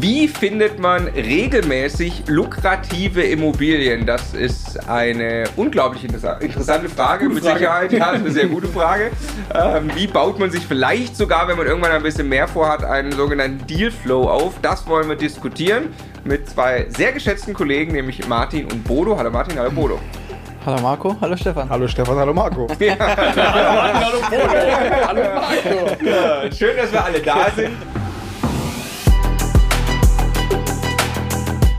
Wie findet man regelmäßig lukrative Immobilien? Das ist eine unglaublich interessante Frage, mit Sicherheit. Ja, eine sehr gute Frage. Ähm, wie baut man sich vielleicht sogar, wenn man irgendwann ein bisschen mehr vorhat, einen sogenannten Dealflow auf? Das wollen wir diskutieren mit zwei sehr geschätzten Kollegen, nämlich Martin und Bodo. Hallo Martin, hallo Bodo. Hallo Marco, hallo Stefan. Hallo Stefan, hallo Marco. Ja. hallo Martin, hallo Bodo. Hallo Marco. Ja, schön, dass wir alle da sind.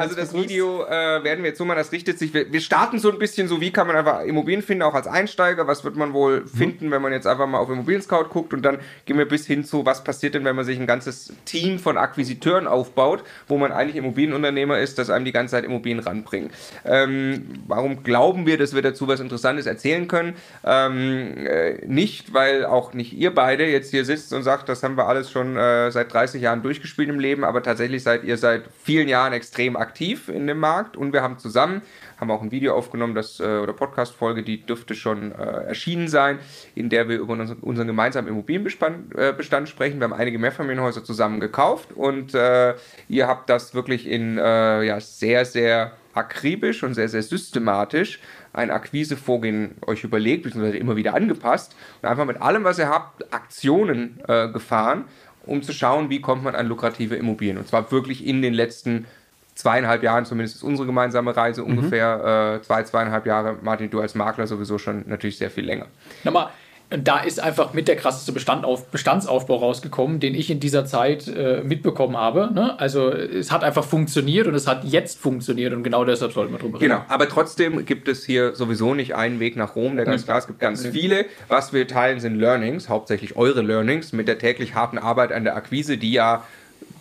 Also das Video äh, werden wir jetzt so machen, das richtet sich, wir, wir, starten so ein bisschen so, wie kann man einfach Immobilien finden, auch als Einsteiger, was wird man wohl mhm. finden, wenn man jetzt einfach mal auf Immobilien Scout guckt und dann gehen wir bis hin zu, was passiert denn, wenn man sich ein ganzes Team von Akquisiteuren aufbaut, wo man eigentlich Immobilienunternehmer ist, das einem die ganze Zeit Immobilien ranbringen. Ähm, warum glauben wir, dass wir dazu was Interessantes erzählen können? Ähm, äh, nicht, weil auch nicht ihr beide jetzt hier sitzt und sagt, das haben wir alles schon äh, seit 30 Jahren durchgespielt im Leben, aber tatsächlich seid ihr seit vielen Jahren extrem aktiv in dem Markt und wir haben zusammen, haben auch ein Video aufgenommen, das, äh, oder Podcast-Folge, die dürfte schon äh, erschienen sein, in der wir über unseren, unseren gemeinsamen Immobilienbestand äh, sprechen. Wir haben einige Mehrfamilienhäuser zusammen gekauft und ihr habt das wirklich in ja, sehr, sehr akribisch und sehr, sehr systematisch ein Akquisevorgehen euch überlegt, beziehungsweise immer wieder angepasst und einfach mit allem, was ihr habt, Aktionen äh, gefahren, um zu schauen, wie kommt man an lukrative Immobilien. Und zwar wirklich in den letzten zweieinhalb Jahren, zumindest ist unsere gemeinsame Reise mhm. ungefähr äh, zwei, zweieinhalb Jahre. Martin, du als Makler sowieso schon natürlich sehr viel länger. Nochmal, da ist einfach mit der krasseste Bestand auf, Bestandsaufbau rausgekommen, den ich in dieser Zeit äh, mitbekommen habe. Ne? Also es hat einfach funktioniert und es hat jetzt funktioniert und genau deshalb sollten wir drüber reden. Genau, aber trotzdem gibt es hier sowieso nicht einen Weg nach Rom, der ganz klar, es gibt ganz viele. Was wir teilen sind Learnings, hauptsächlich eure Learnings mit der täglich harten Arbeit an der Akquise, die ja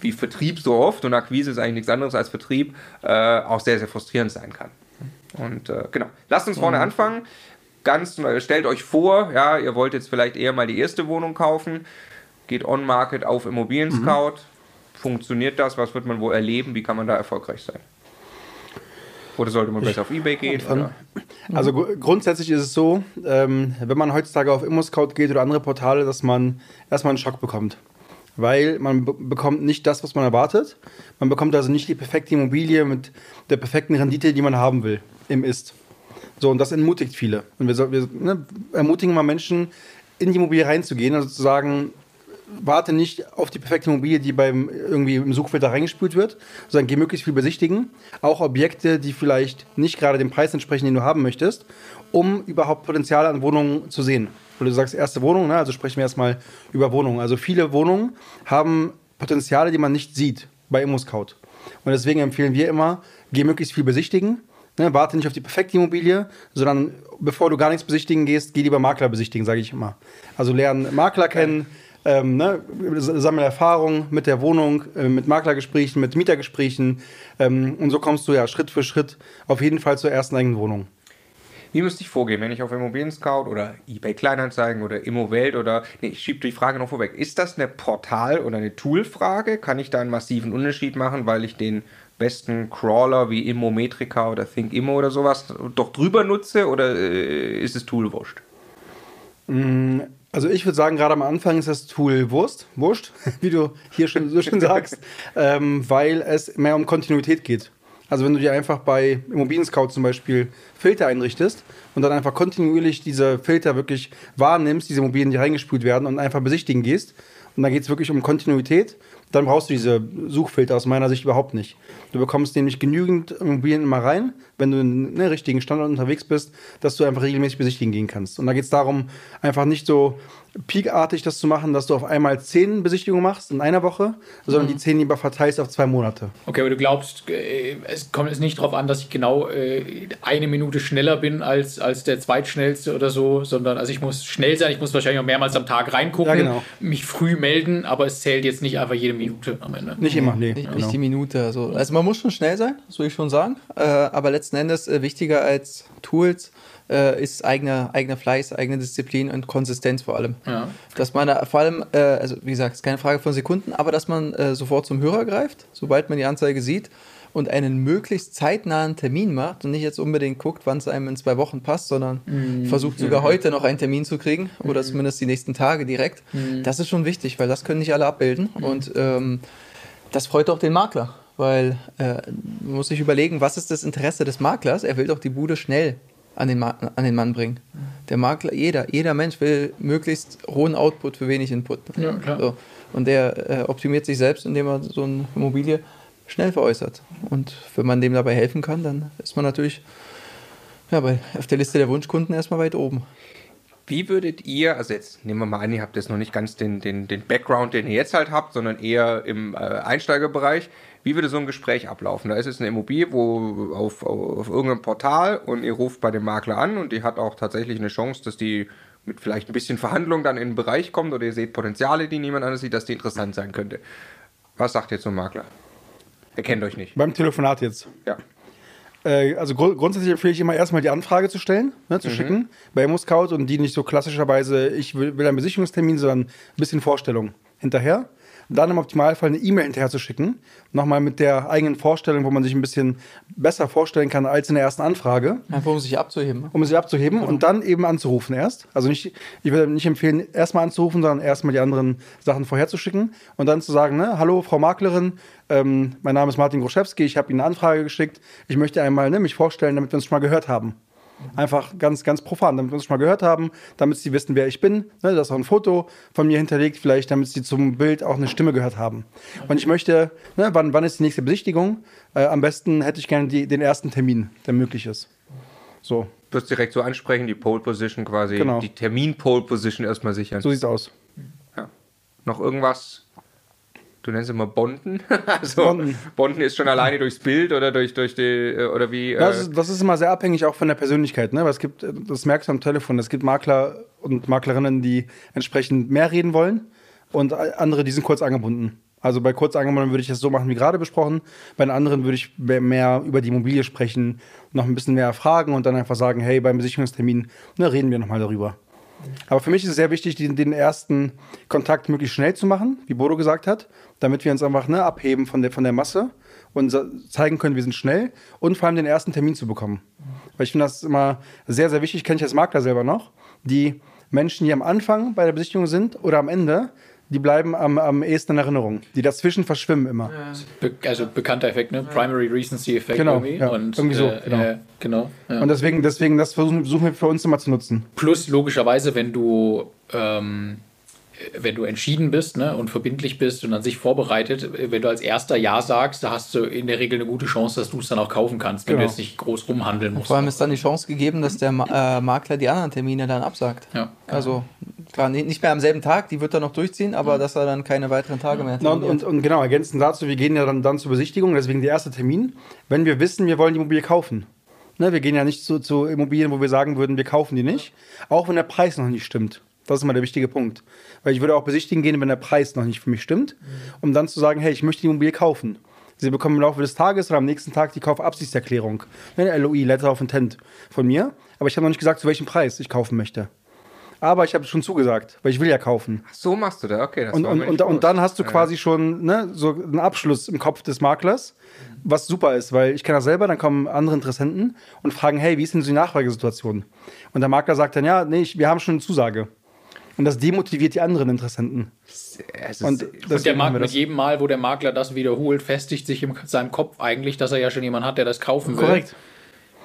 wie Vertrieb so oft und Akquise ist eigentlich nichts anderes als Vertrieb, äh, auch sehr, sehr frustrierend sein kann. Und äh, genau, lasst uns vorne mhm. anfangen. Ganz, stellt euch vor, ja, ihr wollt jetzt vielleicht eher mal die erste Wohnung kaufen, geht on-market auf Immobilien Scout. Mhm. Funktioniert das? Was wird man wohl erleben? Wie kann man da erfolgreich sein? Oder sollte man besser auf Ebay gehen? Oder? Also grundsätzlich ist es so, ähm, wenn man heutzutage auf ImmoScout geht oder andere Portale, dass man erstmal einen Schock bekommt weil man be bekommt nicht das, was man erwartet. Man bekommt also nicht die perfekte Immobilie mit der perfekten Rendite, die man haben will im Ist. So, und das entmutigt viele. Und wir, wir ne, ermutigen mal Menschen, in die Immobilie reinzugehen, also zu sagen, warte nicht auf die perfekte Immobilie, die beim irgendwie im Suchfilter reingespült wird, sondern geh möglichst viel besichtigen. Auch Objekte, die vielleicht nicht gerade dem Preis entsprechen, den du haben möchtest, um überhaupt Potenzial an Wohnungen zu sehen. Weil du sagst, erste Wohnung, ne? also sprechen wir erstmal über Wohnungen. Also viele Wohnungen haben Potenziale, die man nicht sieht bei ImmoScout. Und deswegen empfehlen wir immer, geh möglichst viel besichtigen. Ne? Warte nicht auf die perfekte Immobilie, sondern bevor du gar nichts besichtigen gehst, geh lieber Makler besichtigen, sage ich immer. Also lernen Makler kennen, ähm, ne, sammeln Erfahrung mit der Wohnung, äh, mit Maklergesprächen, mit Mietergesprächen. Ähm, und so kommst du ja Schritt für Schritt auf jeden Fall zur ersten eigenen Wohnung. Wie müsste ich vorgehen, wenn ich auf Immobilien Scout oder eBay Kleinanzeigen oder Immowelt oder nee, ich schiebe die Frage noch vorweg. Ist das eine Portal- oder eine Tool-Frage? Kann ich da einen massiven Unterschied machen, weil ich den besten Crawler wie Immometrica oder ThinkImmo oder sowas doch drüber nutze oder äh, ist es Tool wurscht? Mm, also ich würde sagen, gerade am Anfang ist das Tool Wurst, wurscht, wie du hier schon so schön sagst, ähm, weil es mehr um Kontinuität geht. Also wenn du dir einfach bei Immobilien Scout zum Beispiel Filter einrichtest und dann einfach kontinuierlich diese Filter wirklich wahrnimmst, diese Immobilien, die reingespült werden und einfach besichtigen gehst, und da geht es wirklich um Kontinuität, dann brauchst du diese Suchfilter aus meiner Sicht überhaupt nicht. Du bekommst nämlich genügend Immobilien immer rein, wenn du in einem richtigen Standort unterwegs bist, dass du einfach regelmäßig besichtigen gehen kannst. Und da geht es darum, einfach nicht so peakartig das zu machen, dass du auf einmal zehn Besichtigungen machst in einer Woche, sondern mhm. die zehn lieber verteilst auf zwei Monate. Okay, aber du glaubst, äh, es kommt jetzt nicht darauf an, dass ich genau äh, eine Minute schneller bin als, als der zweitschnellste oder so, sondern also ich muss schnell sein, ich muss wahrscheinlich auch mehrmals am Tag reingucken, ja, genau. mich früh melden, aber es zählt jetzt nicht einfach jede Minute am Ende. Nicht immer, nee. Nicht, genau. nicht die Minute. Also, also man muss schon schnell sein, das würde ich schon sagen, äh, aber letzten Endes wichtiger als Tools äh, ist eigener, eigener Fleiß, eigene Disziplin und Konsistenz vor allem. Ja. Dass man da vor allem, äh, also wie gesagt, ist keine Frage von Sekunden, aber dass man äh, sofort zum Hörer greift, sobald man die Anzeige sieht und einen möglichst zeitnahen Termin macht und nicht jetzt unbedingt guckt, wann es einem in zwei Wochen passt, sondern mm, versucht sogar ja. heute noch einen Termin zu kriegen oder mm. zumindest die nächsten Tage direkt. Mm. Das ist schon wichtig, weil das können nicht alle abbilden mhm. und ähm, das freut auch den Makler, weil äh, man muss sich überlegen, was ist das Interesse des Maklers? Er will doch die Bude schnell an den, an den Mann bringen. Der Makler, jeder, jeder Mensch will möglichst hohen Output für wenig Input. Ja, klar. So. Und der äh, optimiert sich selbst, indem er so eine Immobilie schnell veräußert. Und wenn man dem dabei helfen kann, dann ist man natürlich ja, bei, auf der Liste der Wunschkunden erstmal weit oben. Wie würdet ihr, also jetzt nehmen wir mal an, ihr habt jetzt noch nicht ganz den, den, den Background, den ihr jetzt halt habt, sondern eher im äh, Einsteigerbereich. Wie würde so ein Gespräch ablaufen? Da ist es eine Immobilie, wo auf, auf irgendeinem Portal und ihr ruft bei dem Makler an und die hat auch tatsächlich eine Chance, dass die mit vielleicht ein bisschen Verhandlung dann in den Bereich kommt oder ihr seht Potenziale, die niemand anders sieht, dass die interessant sein könnte. Was sagt ihr zum Makler? Er kennt euch nicht. Beim Telefonat jetzt. Ja. Äh, also gru grundsätzlich empfehle ich immer erstmal die Anfrage zu stellen, ne, zu mhm. schicken bei ImmoScout und die nicht so klassischerweise, ich will, will einen Besichtigungstermin, sondern ein bisschen Vorstellung hinterher dann im Optimalfall eine E-Mail hinterher zu schicken. Nochmal mit der eigenen Vorstellung, wo man sich ein bisschen besser vorstellen kann als in der ersten Anfrage. Einfach um sich abzuheben. Um sich abzuheben und dann eben anzurufen erst. Also nicht, ich würde nicht empfehlen, erstmal anzurufen, sondern erstmal die anderen Sachen vorherzuschicken und dann zu sagen, ne, hallo Frau Maklerin, ähm, mein Name ist Martin Groszewski, ich habe Ihnen eine Anfrage geschickt, ich möchte einmal ne, mich vorstellen, damit wir uns schon mal gehört haben. Einfach ganz, ganz profan, damit wir uns schon mal gehört haben, damit sie wissen, wer ich bin. Ne, da ist auch ein Foto von mir hinterlegt, vielleicht, damit sie zum Bild auch eine Stimme gehört haben. Und ich möchte, ne, wann, wann ist die nächste Besichtigung? Äh, am besten hätte ich gerne die, den ersten Termin, der möglich ist. So. Du wirst direkt so ansprechen, die Pole Position quasi, genau. die Termin-Pole Position erstmal sichern. So sieht's aus. Ja. Noch irgendwas du nennst immer Bonden. also Bonden. Bonden ist schon alleine durchs Bild oder durch, durch die, äh, oder wie. Äh das, ist, das ist immer sehr abhängig auch von der Persönlichkeit, ne? Weil es gibt, das merkst du am Telefon, es gibt Makler und Maklerinnen, die entsprechend mehr reden wollen und andere, die sind kurz angebunden. Also bei kurz angebunden würde ich es so machen wie gerade besprochen. Bei den anderen würde ich mehr über die Immobilie sprechen, noch ein bisschen mehr fragen und dann einfach sagen, hey, beim Besichtigungstermin ne, reden wir nochmal darüber. Aber für mich ist es sehr wichtig, den, den, ersten Kontakt möglichst schnell zu machen, wie Bodo gesagt hat, damit wir uns einfach ne, abheben von der, von der Masse und zeigen können, wir sind schnell und vor allem den ersten Termin zu bekommen. Weil ich finde das immer sehr, sehr wichtig, kenne ich als Makler selber noch, die Menschen, die am Anfang bei der Besichtigung sind oder am Ende, die bleiben am, am ehesten in Erinnerung. Die dazwischen verschwimmen immer. Be also bekannter Effekt, ne? Primary Recency Effekt genau, irgendwie. Ja, und, irgendwie so, äh, genau. Äh, genau ja. Und deswegen, deswegen, das versuchen, versuchen wir für uns immer zu nutzen. Plus logischerweise, wenn du ähm, wenn du entschieden bist ne, und verbindlich bist und an sich vorbereitet, wenn du als erster Ja sagst, da hast du in der Regel eine gute Chance, dass du es dann auch kaufen kannst, wenn Genau. du jetzt nicht groß rumhandeln musst. Vor allem ist dann die Chance gegeben, dass der äh, Makler die anderen Termine dann absagt. Ja. Also klar, nicht mehr am selben Tag, die wird er noch durchziehen, aber dass er dann keine weiteren Tage mehr Na, und, und, und genau, ergänzend dazu, wir gehen ja dann, dann zur Besichtigung, deswegen der erste Termin, wenn wir wissen, wir wollen die Immobilie kaufen. Ne, wir gehen ja nicht zu, zu Immobilien, wo wir sagen würden, wir kaufen die nicht, auch wenn der Preis noch nicht stimmt. Das ist immer der wichtige Punkt. Weil ich würde auch besichtigen gehen, wenn der Preis noch nicht für mich stimmt, um dann zu sagen, hey, ich möchte die Immobilie kaufen. Sie bekommen im Laufe des Tages oder am nächsten Tag die Kaufabsichtserklärung, ne, LOI, Letter of Intent von mir. Aber ich habe noch nicht gesagt, zu welchem Preis ich kaufen möchte. Aber ich habe schon zugesagt, weil ich will ja kaufen. So machst du da, okay. Das Und, und, und, und dann hast du Ja. quasi schon ne, so einen Abschluss im Kopf des Maklers, was super ist, weil ich kenne das selber, dann kommen andere Interessenten und fragen, hey, wie ist denn so die Nachfragesituation? Und der Makler sagt dann, ja, nee, ich, wir haben schon eine Zusage. Und das demotiviert die anderen Interessenten. Es ist, Und Und der Markt mit jedem Mal, wo der Makler das wiederholt, festigt sich in seinem Kopf eigentlich, dass er ja schon jemanden hat, der das kaufen will. Korrekt.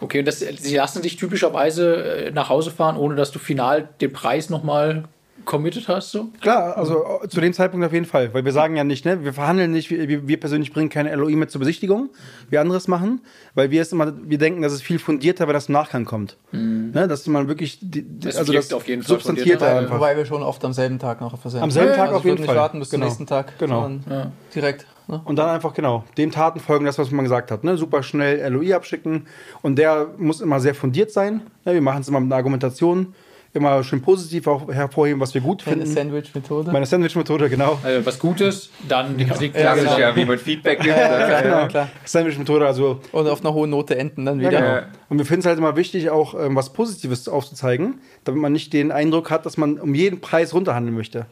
Okay, und das, sie lassen dich typischerweise äh, nach Hause fahren, ohne dass du final den Preis nochmal committed hast? So? Klar, also zu dem Zeitpunkt auf jeden Fall, weil wir sagen ja nicht, ne, wir verhandeln nicht, wir, wir- persönlich bringen keine LOI mit zur Besichtigung, wie anderes machen, weil wir es immer, wir denken, dass es viel fundierter, wenn das im Nachgang kommt. Ne, dass man wirklich, die, die, Es also das auf jeden Fall substanzierter fundierter, einfach. Wobei wir schon oft am selben Tag noch versenden. Am selben Tag also auf jeden nicht Fall. warten bis Genau. zum nächsten Tag. Genau. sondern Direkt. Ne? Und dann einfach, genau, den Taten folgen, das, was man gesagt hat. Ne? Super schnell LOI abschicken. Und der muss immer sehr fundiert sein. Ne? Wir machen es immer mit einer Argumentation. Immer schön positiv auch hervorheben, was wir gut finden. Sandwich-Methode. Meine Sandwich-Methode, genau. Also was Gutes, dann die Kritik. klassisch, ja, wie man Feedback gibt. ja, ja, klar. Sandwich-Methode, also Und auf einer hohen Note enden dann Ja, wieder. genau. Und wir finden es halt immer wichtig, auch ähm, was Positives aufzuzeigen, damit man nicht den Eindruck hat, dass man um jeden Preis runterhandeln möchte.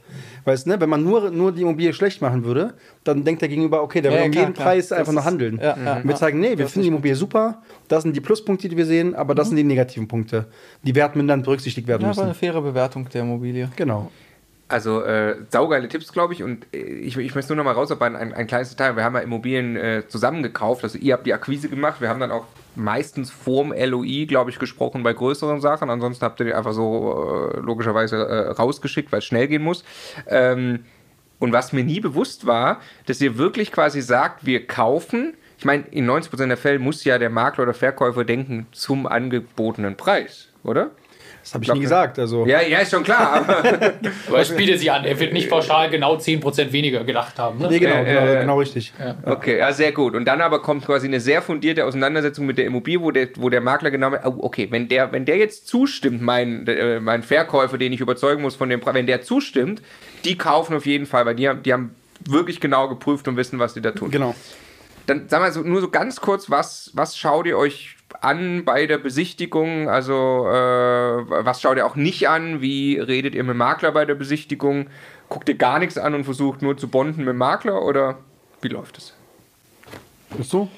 Weil es, ne, wenn man nur, nur die Immobilie schlecht machen würde, dann denkt der Gegenüber, okay, der Ja, will ja, um klar, jeden klar. Preis Das einfach nur handeln. ja, ja, Und wir ja. zeigen, nee, wir Das finden die Immobilie super, das sind die Pluspunkte, die wir sehen, aber das sind die negativen Punkte, die wertmindernd berücksichtigt werden Ja, war eine müssen. faire Bewertung der Immobilie. Genau. Also äh, saugeile Tipps, glaube ich. Und äh, ich, ich möchte nur noch mal rausarbeiten, ein, ein kleines Detail. Wir haben ja Immobilien äh, zusammengekauft. Also ihr habt die Akquise gemacht. Wir haben dann auch meistens vorm LOI, glaube ich, gesprochen bei größeren Sachen. Ansonsten habt ihr die einfach so äh, logischerweise äh, rausgeschickt, weil es schnell gehen muss. Ähm, und was mir nie bewusst war, dass ihr wirklich quasi sagt, wir kaufen. Ich meine, in 90% der Fälle muss ja der Makler oder Verkäufer denken zum angebotenen Preis, oder? Das habe ich nie gesagt. Also. Ja, ja, ist schon klar. Aber Aber es bietet sich an. Er wird nicht pauschal genau 10% weniger gedacht haben. Ne? Nee, genau, Äh, genau, äh, genau richtig. Okay, ja, sehr gut. Und dann aber kommt quasi eine sehr fundierte Auseinandersetzung mit der Immobilie, wo der, wo der Makler genau, oh, okay, wenn der, wenn der jetzt zustimmt, mein, äh, mein Verkäufer, den ich überzeugen muss von dem Preis, wenn der zustimmt, die kaufen auf jeden Fall, weil die haben, die haben wirklich genau geprüft und wissen, was die da tun. Genau. Dann sag mal so, nur so ganz kurz, was, was schaut ihr euch an bei der Besichtigung? Also, äh, was schaut ihr auch nicht an? Wie redet ihr mit dem Makler bei der Besichtigung? Guckt ihr gar nichts an und versucht nur zu bonden mit dem Makler oder wie läuft es? Bist du?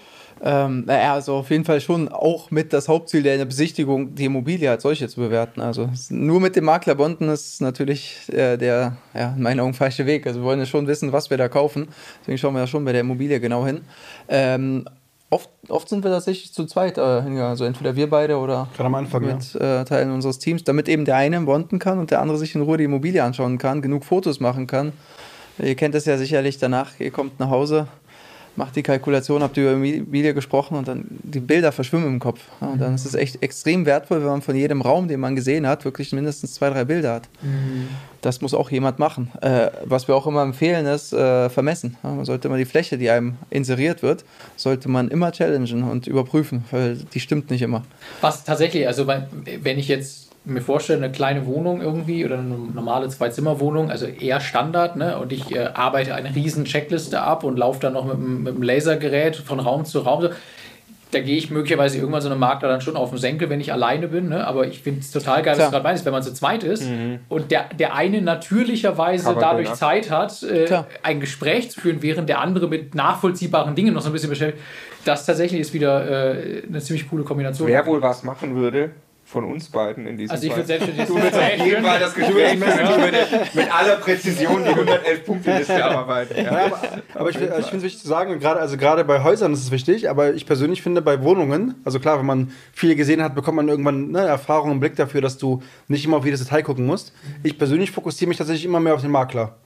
Ähm, naja, also auf jeden Fall schon auch mit das Hauptziel der Besichtigung, die Immobilie als solche zu bewerten. Also nur mit dem Makler bonden ist natürlich äh, der, ja, in meinen Augen falsche Weg. Also wir wollen ja schon wissen, was wir da kaufen. Deswegen schauen wir ja schon bei der Immobilie genau hin. Ähm, oft, oft sind wir tatsächlich zu zweit äh, hingegangen. Also entweder wir beide oder Gerade am Anfang, ja. mit äh, Teilen unseres Teams, damit eben der eine bonden kann und der andere sich in Ruhe die Immobilie anschauen kann, genug Fotos machen kann. Ihr kennt es ja sicherlich danach, ihr kommt nach Hause, macht die Kalkulation, habt über Immobilie gesprochen und dann die Bilder verschwimmen im Kopf. Ja, und dann ist es echt extrem wertvoll, wenn man von jedem Raum, den man gesehen hat, wirklich mindestens zwei, drei Bilder hat. Das muss auch jemand machen. Äh, was wir auch immer empfehlen, ist äh, vermessen. Ja, man sollte immer die Fläche, die einem inseriert wird, sollte man immer challengen und überprüfen, weil die stimmt nicht immer. Was tatsächlich, also wenn ich jetzt mir vorstelle, eine kleine Wohnung irgendwie oder eine normale Zwei-Zimmer-Wohnung, also eher Standard, ne? Und ich äh, arbeite eine riesen Checkliste ab und laufe dann noch mit, dem- mit dem Lasergerät von Raum zu Raum. Da gehe ich möglicherweise irgendwann so einem Makler dann schon auf den Senkel, wenn ich alleine bin. Ne? Aber ich finde es total geil, was Klar. du gerade meinst, wenn man zu zweit ist und der, der eine natürlicherweise Covert dadurch den ab. Zeit hat, äh, ein Gespräch zu führen, während der andere mit nachvollziehbaren Dingen noch so ein bisschen beschäftigt. Das tatsächlich ist wieder äh, eine ziemlich coole Kombination. Wer wohl was machen würde, von uns beiden in diesem Also ich würde Fall. selbst Du willst auf jeden Fall das Gespräch führen, du mit, mit aller Präzision die 111 Punkte Liste abarbeiten. Ja. Ja, aber, aber ich, also ich finde es wichtig zu sagen, gerade, also gerade bei Häusern ist es wichtig, aber ich persönlich finde bei Wohnungen, also klar, wenn man viele gesehen hat, bekommt man irgendwann ne, Erfahrung, einen Blick dafür, dass du nicht immer auf jedes Detail gucken musst. Ich persönlich fokussiere mich tatsächlich immer mehr auf den Makler.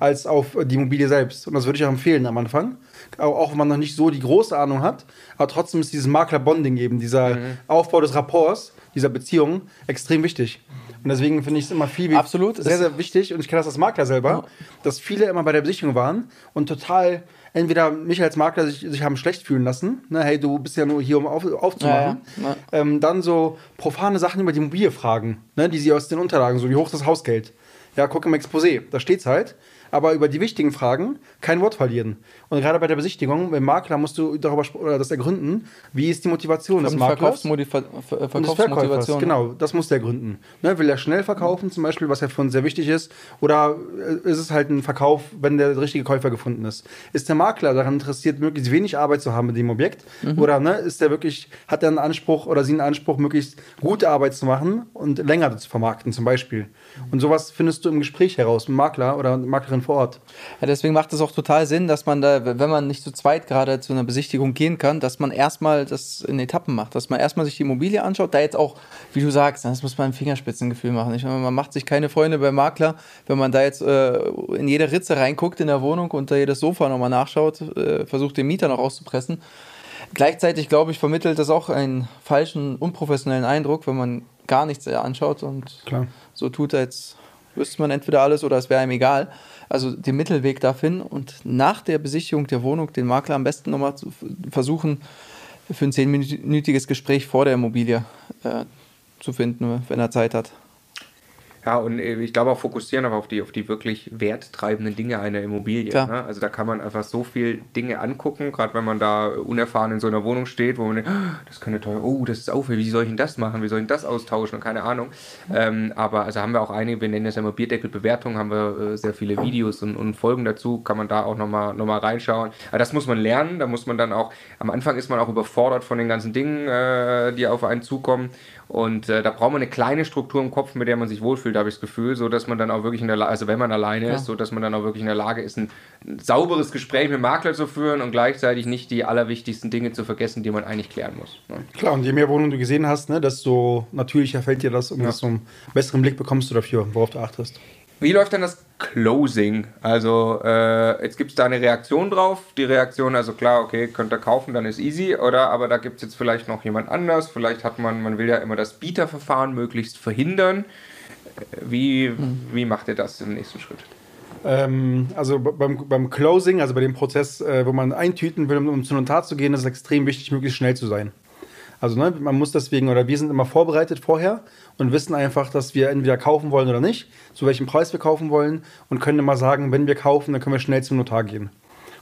Als auf die Immobilie selbst. Und das würde ich auch empfehlen am Anfang. Auch, wenn man noch nicht so die große Ahnung hat. Aber trotzdem ist dieses Makler-Bonding eben, dieser Aufbau des Rapports, dieser Beziehung, extrem wichtig. Und deswegen finde ich es immer viel Absolut. sehr, sehr wichtig. Und ich kenne das als Makler selber, dass viele immer bei der Besichtigung waren und total entweder mich als Makler sich, sich haben schlecht fühlen lassen. Ne, hey, du bist ja nur hier, um auf, aufzumachen. Ja, ja. Ähm, dann so profane Sachen über die Immobilie fragen, ne, die sie aus den Unterlagen, so wie hoch das Hausgeld. Ja, guck im Exposé, da steht's halt. Aber über die wichtigen Fragen kein Wort verlieren. Und gerade bei der Besichtigung, beim Makler musst du darüber oder das ergründen, wie ist die Motivation des Maklers. Ver- Verkäufers, Verkaufsmotivation. genau, das muss der gründen. Ne, will er schnell verkaufen, zum Beispiel, was ja für uns sehr wichtig ist, oder äh, ist es halt ein Verkauf, wenn der richtige Käufer gefunden ist? Ist der Makler daran interessiert, möglichst wenig Arbeit zu haben mit dem Objekt? Oder ne, ist der wirklich, hat er einen Anspruch oder sie einen Anspruch, möglichst gute Arbeit zu machen und länger zu vermarkten, zum Beispiel? Und sowas findest du im Gespräch heraus, mit dem Makler oder Maklerin vor Ort. Ja, deswegen macht es auch total Sinn, dass man da, wenn man nicht zu zweit gerade zu einer Besichtigung gehen kann, dass man erstmal das in Etappen macht, dass man erstmal sich die Immobilie anschaut, da jetzt auch, wie du sagst, das muss man ein Fingerspitzengefühl machen. Ich meine, man macht sich keine Freunde beim Makler, wenn man da jetzt äh, in jede Ritze reinguckt in der Wohnung und da jedes Sofa nochmal nachschaut, äh, versucht den Mieter noch auszupressen. Gleichzeitig, glaube ich, vermittelt das auch einen falschen, unprofessionellen Eindruck, wenn man gar nichts anschaut und Klar. so tut, als wüsste man entweder alles oder es wäre einem egal. Also den Mittelweg da finden und nach der Besichtigung der Wohnung den Makler am besten nochmal zu versuchen, für ein zehnminütiges Gespräch vor der Immobilie äh, zu finden, wenn er Zeit hat. Ja, und äh, ich glaube auch fokussieren aber auf die, auf die wirklich werttreibenden Dinge einer Immobilie. Ne? Also da kann man einfach so viel Dinge angucken, gerade wenn man da unerfahren in so einer Wohnung steht, wo man denkt, "Ah, das könnte teuer, oh, das ist aufwendig, wie soll ich denn das machen, wie soll ich denn das austauschen und keine Ahnung. Ähm, aber also haben wir auch einige, wir nennen das ja immer Bierdeckelbewertung, haben wir äh, sehr viele Videos und, und Folgen dazu, kann man da auch nochmal noch mal reinschauen. Aber das muss man lernen, da muss man dann auch, am Anfang ist man auch überfordert von den ganzen Dingen, äh, die auf einen zukommen. Und äh, da braucht man eine kleine Struktur im Kopf, mit der man sich wohlfühlt, habe ich das Gefühl, so dass man dann auch wirklich in der Lage, also wenn man alleine Ja. ist, so dass man dann auch wirklich in der Lage ist, ein, ein sauberes Gespräch mit dem Makler zu führen und gleichzeitig nicht die allerwichtigsten Dinge zu vergessen, die man eigentlich klären muss. Ne? Klar, und je mehr Wohnungen du gesehen hast, ne, desto natürlicher fällt dir das und desto einen besseren Blick bekommst du dafür, worauf du achtest. Wie läuft dann das Closing? Also äh, jetzt gibt es da eine Reaktion drauf. Die Reaktion, also klar, okay, könnt ihr kaufen, dann ist easy, oder? Aber da gibt es jetzt vielleicht noch jemand anders. Vielleicht hat man, man will ja immer das Bieterverfahren möglichst verhindern. Äh, Wie, wie macht ihr das im nächsten Schritt? Ähm, also beim, beim Closing, also bei dem Prozess, äh, wo man eintüten will, um, um zu Notar zu gehen, ist es extrem wichtig, möglichst schnell zu sein. Also ne, man muss deswegen, oder wir sind immer vorbereitet vorher und wissen einfach, dass wir entweder kaufen wollen oder nicht, zu welchem Preis wir kaufen wollen und können immer sagen, wenn wir kaufen, dann können wir schnell zum Notar gehen.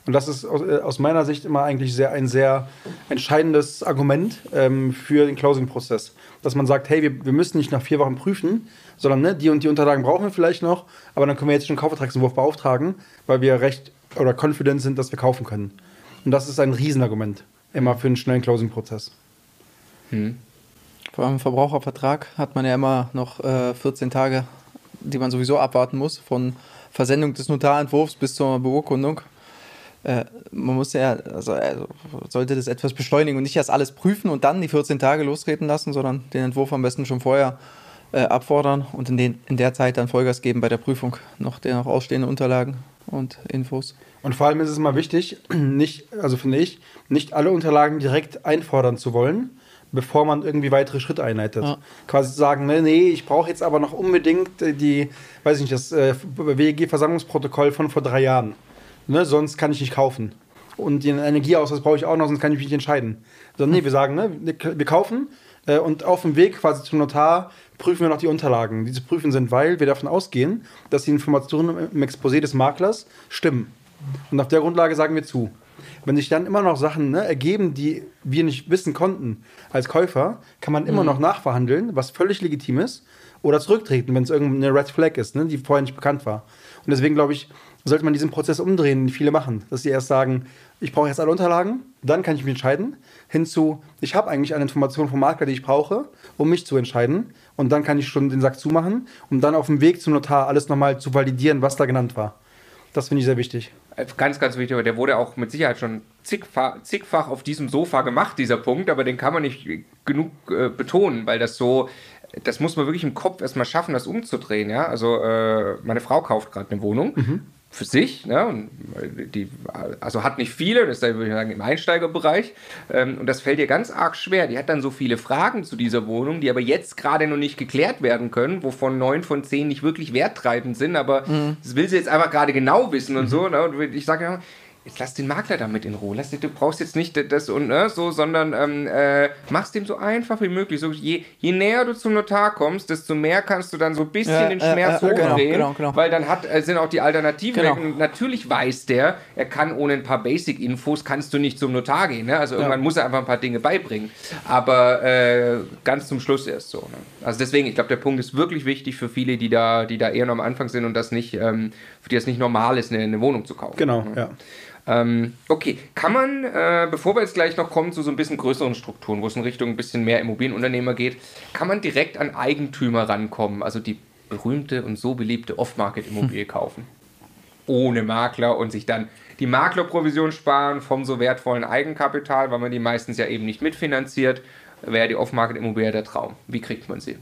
Und das ist aus, äh, aus meiner Sicht immer eigentlich sehr, ein sehr entscheidendes Argument ähm, für den Closing-Prozess. Dass man sagt, hey, wir, wir müssen nicht nach vier Wochen prüfen, sondern ne, die und die Unterlagen brauchen wir vielleicht noch, aber dann können wir jetzt schon einen Kaufvertragsentwurf beauftragen, weil wir recht oder confident sind, dass wir kaufen können. Und das ist ein Riesenargument immer für einen schnellen Closing-Prozess. Vor allem im Verbrauchervertrag hat man ja immer noch äh, 14 Tage, die man sowieso abwarten muss, von Versendung des Notarentwurfs bis zur Beurkundung. Äh, man muss ja, also, also sollte das etwas beschleunigen und nicht erst alles prüfen und dann die 14 Tage losreden lassen, sondern den Entwurf am besten schon vorher äh, abfordern und in, den, in der Zeit dann Vollgas geben bei der Prüfung noch der noch ausstehenden Unterlagen und Infos. Und vor allem ist es immer wichtig, nicht, also finde ich, nicht alle Unterlagen direkt einfordern zu wollen, bevor man irgendwie weitere Schritte einleitet. Ja. Quasi zu sagen, nee, nee, ich brauche jetzt aber noch unbedingt äh, die, weiß ich nicht, das äh, WEG-Versammlungsprotokoll von vor drei Jahren. Ne, sonst kann ich nicht kaufen. Und den Energieausweis brauche ich auch noch, sonst kann ich mich nicht entscheiden. Sondern nee, wir sagen, ne, wir kaufen äh, und auf dem Weg quasi zum Notar prüfen wir noch die Unterlagen. Diese Prüfen sind, weil wir davon ausgehen, dass die Informationen im Exposé des Maklers stimmen. Und auf der Grundlage sagen wir zu. Wenn sich dann immer noch Sachen ne, ergeben, die wir nicht wissen konnten als Käufer, kann man immer noch nachverhandeln, was völlig legitim ist, oder zurücktreten, wenn es irgendeine Red Flag ist, ne, die vorher nicht bekannt war. Und deswegen glaube ich, sollte man diesen Prozess umdrehen, den viele machen, dass sie erst sagen, ich brauche jetzt alle Unterlagen dann kann ich mich entscheiden, hinzu, ich habe eigentlich eine Information vom Makler, die ich brauche, um mich zu entscheiden. Und dann kann ich schon den Sack zumachen, um dann auf dem Weg zum Notar alles nochmal zu validieren, was da genannt war. Das finde ich sehr wichtig. Äh, ganz, ganz wichtig, aber der wurde auch mit Sicherheit schon zigfach, zigfach auf diesem Sofa gemacht, dieser Punkt, aber den kann man nicht genug äh, betonen, weil das so, das muss man wirklich im Kopf erstmal schaffen, das umzudrehen. Ja? Also äh, meine Frau kauft gerade eine Wohnung. Mhm für sich, ne? die, also hat nicht viele, das ist dann, würde ich sagen, im Einsteigerbereich. Ähm, und das fällt ihr ganz arg schwer. Die hat dann so viele Fragen zu dieser Wohnung, die aber jetzt gerade noch nicht geklärt werden können, wovon neun von zehn nicht wirklich werttreibend sind, aber mhm. das will sie jetzt einfach gerade genau wissen und mhm. so. Ne? Und ich sage ja, jetzt lass den Makler damit in Ruhe. Lass, du brauchst jetzt nicht das und ne, so, sondern ähm, äh, mach's dem so einfach wie möglich. So, je, je näher du zum Notar kommst, desto mehr kannst du dann so ein bisschen ja, den Schmerz äh, äh, hochdrehen, genau, genau, genau. weil dann hat, äh, sind auch die Alternativen. Genau. natürlich weiß der, er kann ohne ein paar Basic-Infos, kannst du nicht zum Notar gehen. Ne? Also irgendwann ja. muss er einfach ein paar Dinge beibringen. Aber äh, ganz zum Schluss erst so. Ne? Also deswegen, ich glaube, der Punkt ist wirklich wichtig für viele, die da, die da eher noch am Anfang sind und das nicht, ähm, für die das nicht normal ist, eine, eine Wohnung zu kaufen. Genau, ne? ja. Ähm, okay, kann man, äh, bevor wir jetzt gleich noch kommen zu so ein bisschen größeren Strukturen, wo es in Richtung ein bisschen mehr Immobilienunternehmer geht, kann man direkt an Eigentümer rankommen, also die berühmte und so beliebte Off-Market-Immobilie hm. kaufen, ohne Makler und sich dann die Maklerprovision sparen vom so wertvollen Eigenkapital, weil man die meistens ja eben nicht mitfinanziert, wäre die Off-Market-Immobilie der Traum. Wie kriegt man sie?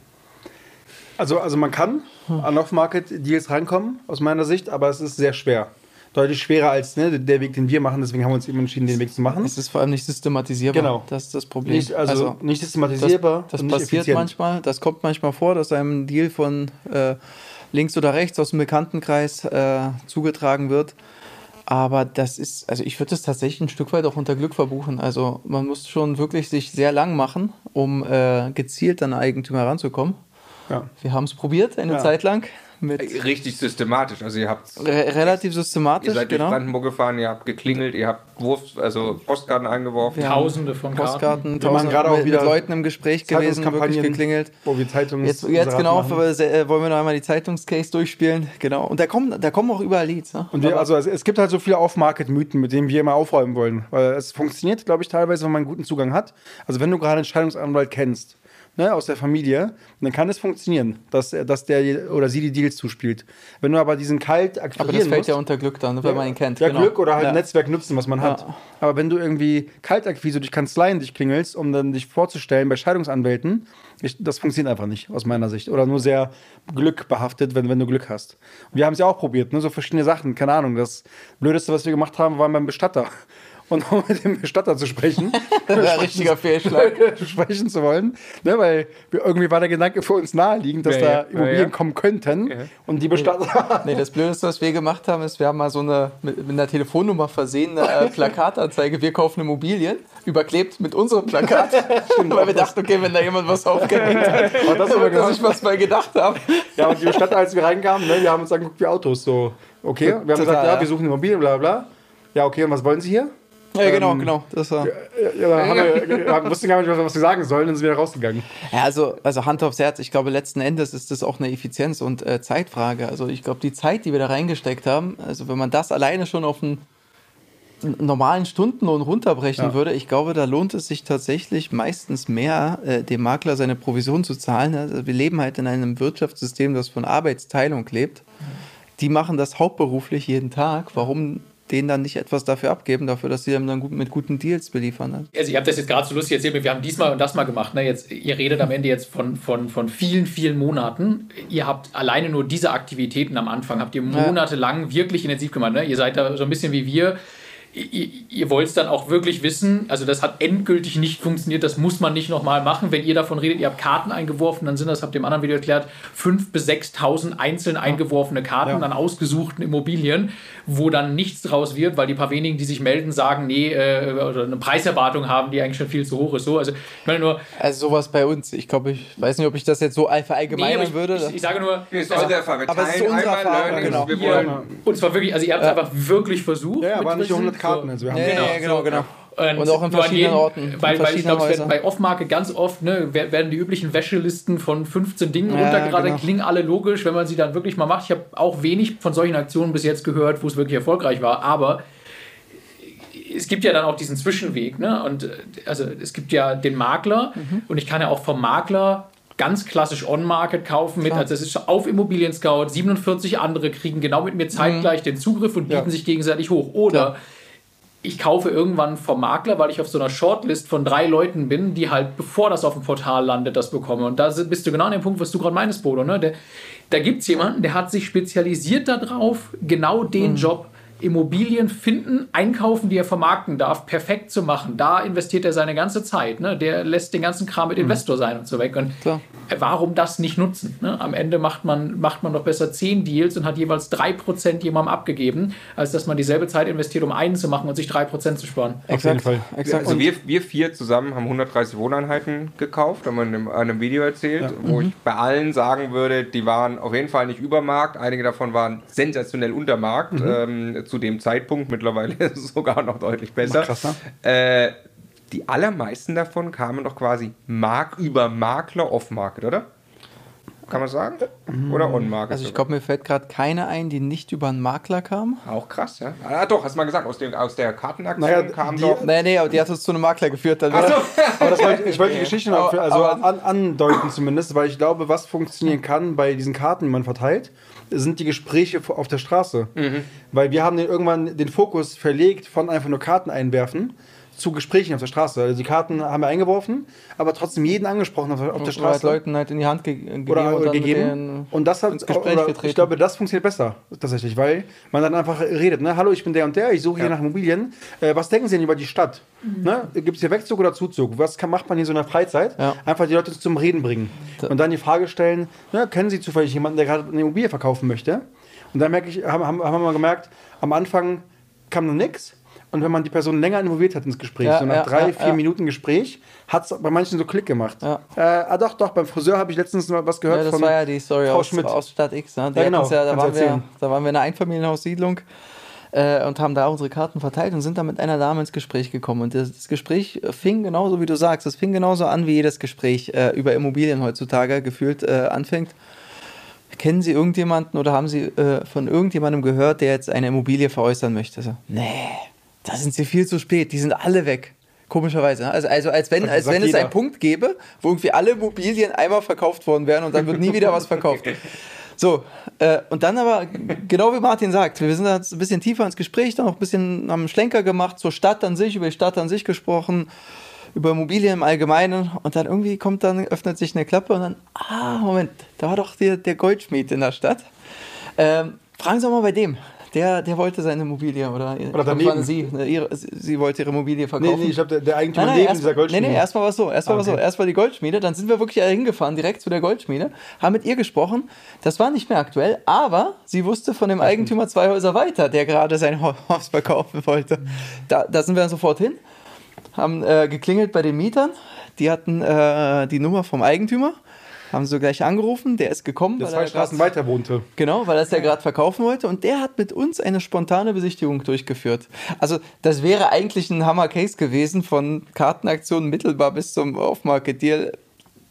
Also, also man kann an Off-Market-Deals reinkommen, aus meiner Sicht, aber es ist sehr schwer deutlich schwerer als ne, der Weg, den wir machen. Deswegen haben wir uns eben entschieden, den Weg zu machen. Es ist vor allem nicht systematisierbar. Genau. Das ist das Problem. Nicht, also, also nicht systematisierbar. Das, das passiert effizient. manchmal. Das kommt manchmal vor, dass einem Deal von äh, links oder rechts aus dem Bekanntenkreis äh, zugetragen wird. Aber das ist, also ich würde das tatsächlich ein Stück weit auch unter Glück verbuchen. Also man muss schon wirklich sich sehr lang machen, um äh, gezielt an Eigentümer heranzukommen. Ja. Wir haben es probiert eine ja. Zeit lang. Mit Richtig systematisch. Also ihr habt Re relativ systematisch. Ihr seid genau. durch Brandenburg gefahren, ihr habt geklingelt, ihr habt Wurf, also Postkarten eingeworfen. Tausende von Postkarten. Wir waren gerade auch wieder mit Leuten im Gespräch gewesen, wirklich geklingelt. Wo wir Zeitungs Jetzt, jetzt genau äh, wollen wir noch einmal die Zeitungscase durchspielen. Genau. Und da kommen, da kommen auch überall Leads. Ne? Und wir, also es gibt halt so viele Off-Market-Mythen, mit denen wir immer aufräumen wollen. Weil es funktioniert, glaube ich, teilweise, wenn man einen guten Zugang hat. Also wenn du gerade einen Scheidungsanwalt kennst ne, aus der Familie, dann kann es funktionieren, dass, dass der oder sie die Deals zuspielt. Wenn du aber diesen kalt akquirieren Aber das fällt musst, ja unter Glück dann, wenn ja, man ihn kennt. Ja, genau. Glück oder halt ja. Netzwerk nutzen, was man hat. Ja. Aber wenn du irgendwie Kaltakquise durch Kanzleien dich klingelst, um dann dich vorzustellen bei Scheidungsanwälten, ich, das funktioniert einfach nicht, aus meiner Sicht. Oder nur sehr glückbehaftet, wenn, wenn du Glück hast. Und wir haben es ja auch probiert, ne? so verschiedene Sachen. Keine Ahnung, das Blödeste, was wir gemacht haben, war beim Bestatter und um mit dem Bestatter zu sprechen. das war ein richtiger Fehlschlag. sprechen zu wollen. Ne, weil irgendwie war der Gedanke für uns naheliegend, dass ja, da ja. Immobilien ja, kommen könnten. Und die Bestatter. Nee, das Blödeste, was wir gemacht haben, ist, wir haben mal so eine mit, mit einer Telefonnummer versehene äh, Plakatanzeige, wir kaufen Immobilien, überklebt mit unserem Plakat. weil wir dachten, okay, wenn da jemand was aufgehängt hat, das dass ich was mal gedacht habe. Ja, und die Bestatter, als wir reinkamen, ne, wir haben uns angeguckt wie Autos. So, okay, wir haben Total, gesagt, ja, wir suchen Immobilien, bla bla. Ja, okay, und was wollen Sie hier? Ja, genau, ähm, genau. Das war. Ja, ja, da haben wir, ja, wussten gar nicht, was wir sagen sollen, dann sind wir rausgegangen. Ja, also, also Hand aufs Herz, ich glaube, letzten Endes ist das auch eine Effizienz- und äh, Zeitfrage. Also ich glaube, die Zeit, die wir da reingesteckt haben, also wenn man das alleine schon auf einen normalen Stundenlohn runterbrechen ja. würde, ich glaube, da lohnt es sich tatsächlich meistens mehr, äh, dem Makler seine Provision zu zahlen. Also wir leben halt in einem Wirtschaftssystem, das von Arbeitsteilung lebt. Die machen das hauptberuflich jeden Tag. Warum denen dann nicht etwas dafür abgeben, dafür, dass sie dann gut, mit guten Deals beliefern. Ne? Also ich habe das jetzt gerade so lustig erzählt, wir haben diesmal und das mal gemacht. Ne? Jetzt, ihr redet am Ende jetzt von, von, von vielen, vielen Monaten. Ihr habt alleine nur diese Aktivitäten am Anfang, habt ihr monatelang wirklich intensiv gemacht. Ne? Ihr seid da so ein bisschen wie wir ihr, ihr wollt es dann auch wirklich wissen. Also das hat endgültig nicht funktioniert, das muss man nicht nochmal machen. Wenn ihr davon redet, ihr habt Karten eingeworfen, dann sind das, habt ihr im anderen Video erklärt, 5.000 bis 6.000 einzeln eingeworfene Karten ja. an ausgesuchten Immobilien, wo dann nichts draus wird, weil die paar wenigen, die sich melden, sagen, nee, äh, oder eine Preiserwartung haben, die eigentlich schon viel zu hoch ist. So, also, ich meine nur, also sowas bei uns, ich glaube, ich weiß nicht, ob ich das jetzt so verallgemeinern nee, würde. Ich, ich, sage nur, ist also, aber es ist unsere Erfahrung, genau. Ihr, und zwar wirklich, also ihr habt es ja. einfach wirklich versucht. Ja, aber nicht 100 Karten. Also wir haben ja, genau, genau, genau. Und, und, auch in verschiedenen jeden, Orten. Weil, weil ich glaube, bei Off-Market ganz oft ne, werden die üblichen Wäschelisten von 15 Dingen ja, runtergeradet, genau. klingen alle logisch, wenn man sie dann wirklich mal macht. Ich habe auch wenig von solchen Aktionen bis jetzt gehört, wo es wirklich erfolgreich war, aber es gibt ja dann auch diesen Zwischenweg, ne? Und also es gibt ja den Makler mhm. und ich kann ja auch vom Makler ganz klassisch On-Market kaufen mit, also es ist auf Immobilien Scout, 47 andere kriegen genau mit mir zeitgleich mhm. den Zugriff und bieten ja. sich gegenseitig hoch. Oder Klar. Ich kaufe irgendwann vom Makler, weil ich auf so einer Shortlist von drei Leuten bin, die halt, bevor das auf dem Portal landet, das bekomme. Und da bist du genau an dem Punkt, was du gerade meinst, Bodo. Ne? Der, da gibt es jemanden, der hat sich spezialisiert darauf, genau den mhm. Job Immobilien finden, einkaufen, die er vermarkten darf, perfekt zu machen. Da investiert er seine ganze Zeit. Ne? Der lässt den ganzen Kram mit mhm. Investor sein und so weg. Und Klar. warum das nicht nutzen? Ne? Am Ende macht man, macht man doch besser zehn Deals und hat jeweils drei Prozent jemandem abgegeben, als dass man dieselbe Zeit investiert, um einen zu machen und sich drei Prozent zu sparen. Auf jeden Fall. Exakt. Also wir, wir vier zusammen haben 130 Wohneinheiten gekauft, haben wir in einem Video erzählt, ja. wo mhm. ich bei allen sagen würde, die waren auf jeden Fall nicht über Markt. Einige davon waren sensationell unter Markt. Mhm. Ähm, zu dem Zeitpunkt, mittlerweile sogar noch deutlich besser. Äh, die allermeisten davon kamen doch quasi Mark über Makler off-Market, oder? Kann man sagen? Oder on-Market? Also ich glaube, mir fällt gerade keine ein, die nicht über einen Makler kam. Auch krass, ja? Ah, doch, hast du mal gesagt, aus, dem, aus der Kartenaktion naja, kam die, doch... Nee, nee, aber die hat uns zu einem Makler geführt. Dann, Ach so. aber wollte, ich wollte die Geschichte noch also an, andeuten zumindest, weil ich glaube, was funktionieren kann bei diesen Karten, die man verteilt, sind die Gespräche auf der Straße. Mhm. Weil wir haben irgendwann den Fokus verlegt von einfach nur Karten einwerfen zu Gesprächen auf der Straße. Also die Karten haben wir eingeworfen, aber trotzdem jeden angesprochen auf, auf der Straße. Halt Leuten halt in die Hand ge gegeben. Oder und gegeben. Und das hat, ins Gespräch oder, getreten. ich glaube, das funktioniert besser tatsächlich, weil man dann einfach redet, ne? hallo, ich bin der und der, ich suche ja. hier nach Immobilien. Äh, was denken Sie denn über die Stadt? Mhm. Ne? Gibt es hier Wegzug oder Zuzug? Was kann, macht man hier so in der Freizeit? Ja. Einfach die Leute zum Reden bringen. Und dann die Frage stellen, ne, kennen Sie zufällig jemanden, der gerade eine Immobilie verkaufen möchte? Und dann merke ich, haben, haben, haben wir mal gemerkt, am Anfang kam noch nichts und wenn man die Person länger involviert hat ins Gespräch, ja, so nach ja, drei, ja, vier Minuten Gespräch, hat es bei manchen so Klick gemacht. Äh, ah doch, doch, beim Friseur habe ich letztens mal was gehört das von war ja die Story Frau aus, Schmidt. aus Stadt X. Ne? Genau, da, waren wir, da waren wir in einer Einfamilienhaussiedlung äh, und haben da unsere Karten verteilt und sind da mit einer Dame ins Gespräch gekommen. Und das, das Gespräch fing genauso, wie du sagst, es fing genauso an, wie jedes Gespräch äh, über Immobilien heutzutage gefühlt äh, anfängt. Kennen Sie irgendjemanden oder haben Sie äh, von irgendjemandem gehört, der jetzt eine Immobilie veräußern möchte? So, nee da sind sie viel zu spät, die sind alle weg. Komischerweise. Ne? Also, also als wenn, als wenn es einen Punkt gäbe, wo irgendwie alle Immobilien einmal verkauft worden wären und dann wird nie wieder was verkauft. So, äh, und dann aber, genau wie Martin sagt, wir sind jetzt ein bisschen tiefer ins Gespräch, dann noch ein bisschen am Schlenker gemacht, zur Stadt an sich, über die Stadt an sich gesprochen, über Immobilien im Allgemeinen und dann irgendwie kommt dann, öffnet sich eine Klappe und dann, ah, Moment, da war doch der, der Goldschmied in der Stadt. Ähm, fragen Sie mal bei dem der, der wollte seine Immobilie oder, oder daneben. Sie, ne, ihre, sie wollte ihre Immobilie verkaufen. Nee, nee ich glaube, der, der Eigentümer nein, nein, neben dieser Goldschmiede. Nee, nee, erstmal war es so. Erstmal ah, okay. war so. Erst war die Goldschmiede, dann sind wir wirklich hingefahren, direkt zu der Goldschmiede, haben mit ihr gesprochen. Das war nicht mehr aktuell, aber sie wusste von dem Eigentümer zwei Häuser weiter, der gerade sein Haus verkaufen wollte. Da, da sind wir dann sofort hin, haben äh, geklingelt bei den Mietern. Die hatten äh, die Nummer vom Eigentümer haben sie gleich angerufen, der ist gekommen. Der zwei Straßen weiter wohnte. Genau, weil er es ja gerade verkaufen wollte und der hat mit uns eine spontane Besichtigung durchgeführt. Also das wäre eigentlich ein Hammer-Case gewesen von Kartenaktionen mittelbar bis zum Off-Market-Deal.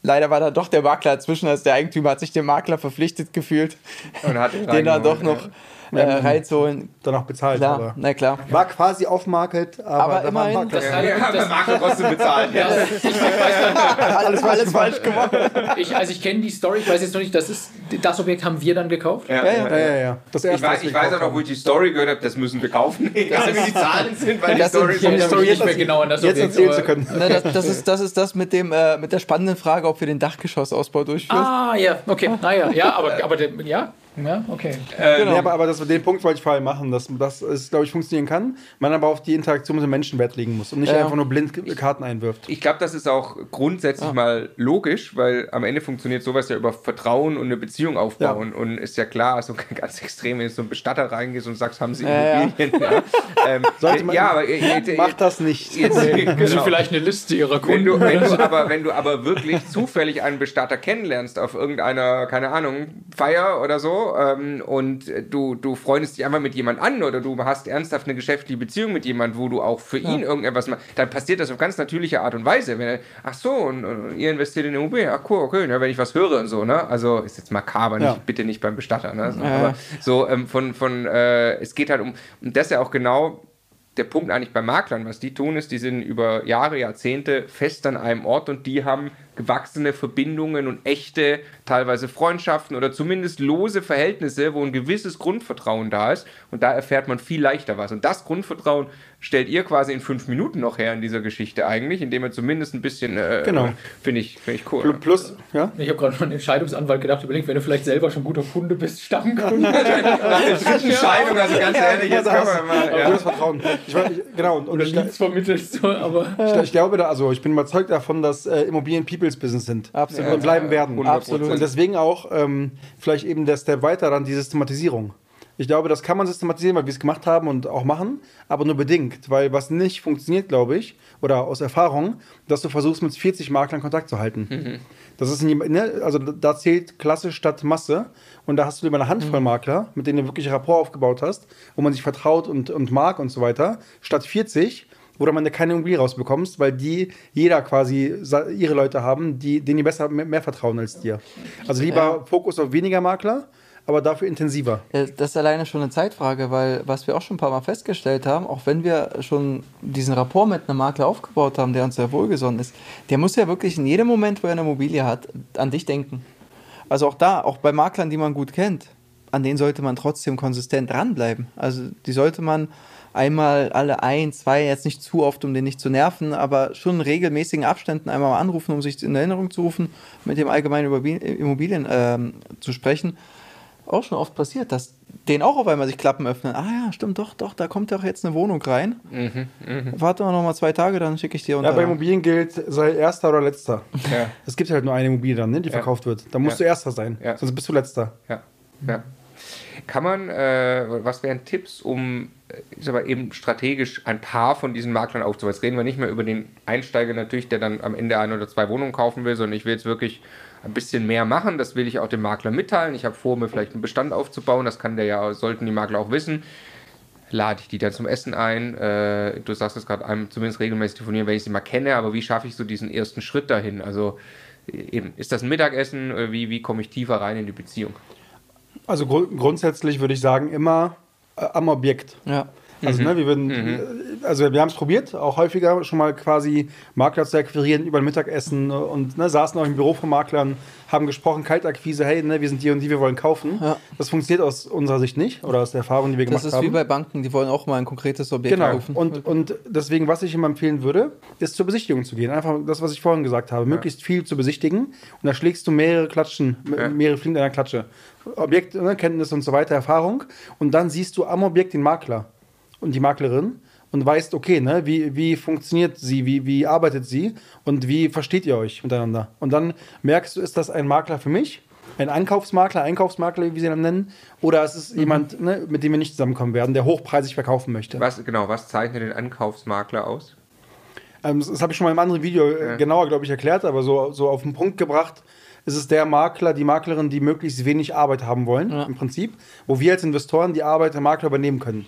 Leider war da doch der Makler dazwischen, als der Eigentümer hat sich dem Makler verpflichtet gefühlt, und hat den dann doch noch äh, reinzuholen. Dann auch bezahlt. Klar, aber. na klar. War quasi auf Market, aber, aber immerhin. Das, ja, ja, das Market trotzdem bezahlt. ja. ich weiß alles, alles falsch gemacht. Ich, also ich kenne die Story, ich weiß jetzt noch nicht, das, ist, das Objekt haben wir dann gekauft. Ja, ja, ja. ja, ja. Das erste, ich weiß, ich weiß auch noch, wo ich die Story gehört habe, das müssen wir kaufen. Egal wie die Zahlen sind, weil das die Story, sind, die Story nicht mehr genau an das Jetzt erzählen zu können. Na, das, das, ist, das ist das mit, dem, äh, mit der spannenden Frage, ob wir den Dachgeschossausbau durchführen. Ah, ja, okay. Naja, ja, aber, aber der, ja, ja, okay. Äh, genau. ja, aber, aber das, den Punkt wollte ich vorher machen, dass das ist, glaube ich, funktionieren kann, man aber auf die Interaktion mit dem Menschen Wert legen muss und nicht ja. einfach nur blind Karten einwirft. Ich glaube, das ist auch grundsätzlich ja. mal logisch, weil am Ende funktioniert sowas ja über Vertrauen und eine Beziehung aufbauen. Ja. Und ist ja klar, also ganz extrem, wenn du so einen Bestatter reingehst und sagst, haben sie Immobilien. ähm, Sollte man, ja, aber äh, macht das nicht. Jetzt, genau. vielleicht eine Liste ihrer Kunden. Wenn du, wenn du, aber, wenn du aber wirklich zufällig einen Bestatter kennenlernst auf irgendeiner, keine Ahnung, Feier oder so, ähm, und du, du freundest dich einfach mit jemand an oder du hast ernsthaft eine geschäftliche Beziehung mit jemand, wo du auch für ja. ihn irgendetwas machst, dann passiert das auf ganz natürliche Art und Weise. Wenn er, ach so, und, und ihr investiert in Immobilien, ach cool, okay, wenn ich was höre und so, ne? Also ist jetzt makaber, ja. nicht, bitte nicht beim Bestatter, ne? So, ja. Aber so ähm, von, von äh, es geht halt um, und das ja auch genau der Punkt eigentlich bei Maklern. Was die tun, ist, die sind über Jahre, Jahrzehnte fest an einem Ort und die haben gewachsene Verbindungen und echte, teilweise Freundschaften oder zumindest lose Verhältnisse, wo ein gewisses Grundvertrauen da ist. Und da erfährt man viel leichter was. Und das Grundvertrauen stellt ihr quasi in fünf Minuten noch her in dieser Geschichte eigentlich, indem ihr zumindest ein bisschen, äh, genau. finde ich, find ich cool. Plus, ja? Ich habe gerade den Entscheidungsanwalt gedacht, überlegt, wenn du vielleicht selber schon guter Kunde bist, Stammkunde. Nach der dritten Scheidung, also ganz ehrlich, jetzt können wir mal. Ja. Das Vertrauen. Ich, ich, genau. Und, und ich, vermittelt so, aber. Ich, ich, glaube, da, also ich bin überzeugt davon, dass äh, Immobilien People's Business sind. Absolut. Und bleiben werden. 100%. Absolut. Und deswegen auch ähm, vielleicht eben der Step weiter dann die Systematisierung. Ich glaube, das kann man systematisieren, weil wir es gemacht haben und auch machen, aber nur bedingt, weil was nicht funktioniert, glaube ich, oder aus Erfahrung, dass du versuchst, mit 40 Maklern Kontakt zu halten. Mhm. Das ist nicht, ne, also da zählt Klasse statt Masse und da hast du lieber eine Handvoll mhm. Makler, mit denen du wirklich Rapport aufgebaut hast, wo man sich vertraut und, und mag und so weiter, statt 40, wo du man keine Immobilie rausbekommst, weil die jeder quasi ihre Leute haben, die, denen die besser mehr, mehr vertrauen als dir. Also lieber ja. Fokus auf weniger Makler aber dafür intensiver. Das ist alleine schon eine Zeitfrage, weil was wir auch schon ein paar Mal festgestellt haben, auch wenn wir schon diesen Rapport mit einem Makler aufgebaut haben, der uns sehr wohlgesonnen ist, der muss ja wirklich in jedem Moment, wo er eine Immobilie hat, an dich denken. Also auch da, auch bei Maklern, die man gut kennt, an denen sollte man trotzdem konsistent dranbleiben. Also die sollte man einmal alle ein, zwei, jetzt nicht zu oft, um den nicht zu nerven, aber schon in regelmäßigen Abständen einmal mal anrufen, um sich in Erinnerung zu rufen, mit dem allgemeinen Immobilien äh, zu sprechen auch schon oft passiert, dass denen auch auf einmal sich Klappen öffnen. Ah ja, stimmt, doch, doch, da kommt doch jetzt eine Wohnung rein. Mhm, mh. Warte mal noch mal zwei Tage, dann schicke ich dir unter. Ja, bei Immobilien gilt, sei erster oder letzter. Ja. Es gibt halt nur eine Immobilie dann, ne, die ja. verkauft wird. Da musst ja. du erster sein, ja. sonst bist du letzter. Ja, ja. Kann man, äh, was wären Tipps, um ist aber eben strategisch ein paar von diesen Maklern aufzubauen? Jetzt reden wir nicht mehr über den Einsteiger natürlich, der dann am Ende ein oder zwei Wohnungen kaufen will, sondern ich will jetzt wirklich ein bisschen mehr machen. Das will ich auch dem Makler mitteilen. Ich habe vor, mir vielleicht einen Bestand aufzubauen. Das kann der ja, sollten die Makler auch wissen. Lade ich die dann zum Essen ein? Äh, du sagst es gerade, zumindest regelmäßig telefonieren, wenn ich sie mal kenne, aber wie schaffe ich so diesen ersten Schritt dahin? Also eben, ist das ein Mittagessen? Wie, wie komme ich tiefer rein in die Beziehung? Also gru grundsätzlich würde ich sagen, immer äh, am Objekt. Ja. Also, mhm. ne, wir würden, mhm. also wir haben es probiert, auch häufiger schon mal quasi Makler zu akquirieren über ein Mittagessen und ne, saßen auch im Büro von Maklern, haben gesprochen, Kaltakquise, hey, ne, wir sind die und die, wir wollen kaufen. Ja. Das funktioniert aus unserer Sicht nicht oder aus der Erfahrung, die wir gemacht haben. Das ist wie bei Banken, die wollen auch mal ein konkretes Objekt genau. kaufen. Und, und deswegen, was ich immer empfehlen würde, ist zur Besichtigung zu gehen. Einfach das, was ich vorhin gesagt habe, ja. möglichst viel zu besichtigen und da schlägst du mehrere Klatschen, ja. mehrere Fliegen in einer Klatsche. Objekt, ne, Kenntnis und so weiter, Erfahrung und dann siehst du am Objekt den Makler und die Maklerin und weißt, okay, ne, wie, wie funktioniert sie, wie, wie arbeitet sie und wie versteht ihr euch miteinander. Und dann merkst du, ist das ein Makler für mich, ein Ankaufsmakler, Einkaufsmakler, wie sie ihn nennen, oder ist es mhm. jemand, ne, mit dem wir nicht zusammenkommen werden, der hochpreisig verkaufen möchte. Was, genau, was zeichnet den Ankaufsmakler aus? Ähm, das, das habe ich schon mal im anderen Video äh, ja. genauer, glaube ich, erklärt, aber so, so auf den Punkt gebracht ist es der Makler, die Maklerin, die möglichst wenig Arbeit haben wollen, ja. im Prinzip, wo wir als Investoren die Arbeit der Makler übernehmen können.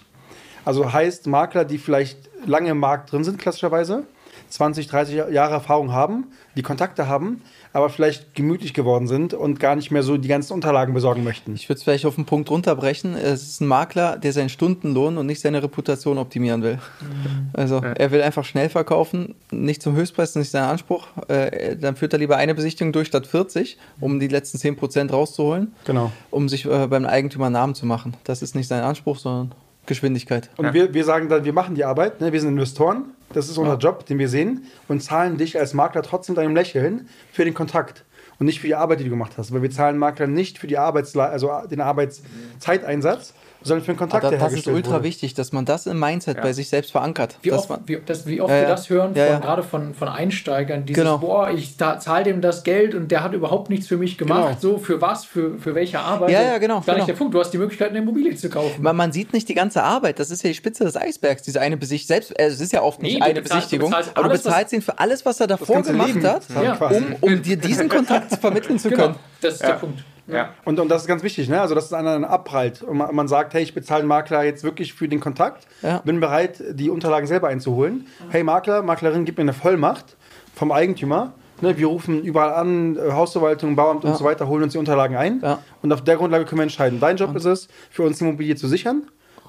Also heißt Makler, die vielleicht lange im Markt drin sind, klassischerweise, 20, 30 Jahre Erfahrung haben, die Kontakte haben, aber vielleicht gemütlich geworden sind und gar nicht mehr so die ganzen Unterlagen besorgen möchten. Ich würde es vielleicht auf den Punkt runterbrechen. Es ist ein Makler, der seinen Stundenlohn und nicht seine Reputation optimieren will. Mhm. Also er will einfach schnell verkaufen, nicht zum Höchstpreis, nicht sein Anspruch. Äh, dann führt er lieber eine Besichtigung durch statt 40, um die letzten 10% rauszuholen. Genau. Um sich äh, beim Eigentümer Namen zu machen. Das ist nicht sein Anspruch, sondern Geschwindigkeit. Und ja. wir, wir sagen dann, wir machen die Arbeit, ne? wir sind Investoren, das ist unser ja. Job, den wir sehen und zahlen dich als Makler trotzdem deinem Lächeln für den Kontakt und nicht für die Arbeit, die du gemacht hast. Weil wir zahlen Makler nicht für die Arbeitsle also den Arbeitszeiteinsatz, sondern für den Kontakt, Aber das ist ultra wurde. wichtig, dass man das im Mindset ja. bei sich selbst verankert. Wie oft, wie, das, wie oft ja, wir das hören, von, gerade von, von Einsteigern, dieses, genau. boah, ich zahle dem das Geld und der hat überhaupt nichts für mich gemacht. Genau. So, für was, für, für welche Arbeit? Ja, ja, genau. Gar genau. nicht der Punkt. Du hast die Möglichkeit, eine Immobilie zu kaufen. Man, man, sieht nicht die ganze Arbeit. Das ist ja die Spitze des Eisbergs, diese eine Besichtigung. Selbst, also es ist ja oft nicht nee, eine bezahlst, Besichtigung, du aber du bezahlst ihn für alles, was er davor gemacht Leben. hat, um, um dir diesen Kontakt vermitteln zu genau. können. Das ist der Punkt. Ja. Und, und das ist ganz wichtig, ne? Also, dass es einen abprallt. Und man, man sagt, hey, ich bezahle den Makler jetzt wirklich für den Kontakt, ja. bin bereit, die Unterlagen selber einzuholen. Hey, Makler, Maklerin, gib mir eine Vollmacht vom Eigentümer. Ne, wir rufen überall an, äh, Hausverwaltung, Bauamt ja. und so weiter, holen uns die Unterlagen ein. Ja. Und auf der Grundlage können wir entscheiden. Dein Job und ist es, für uns die Immobilie zu sichern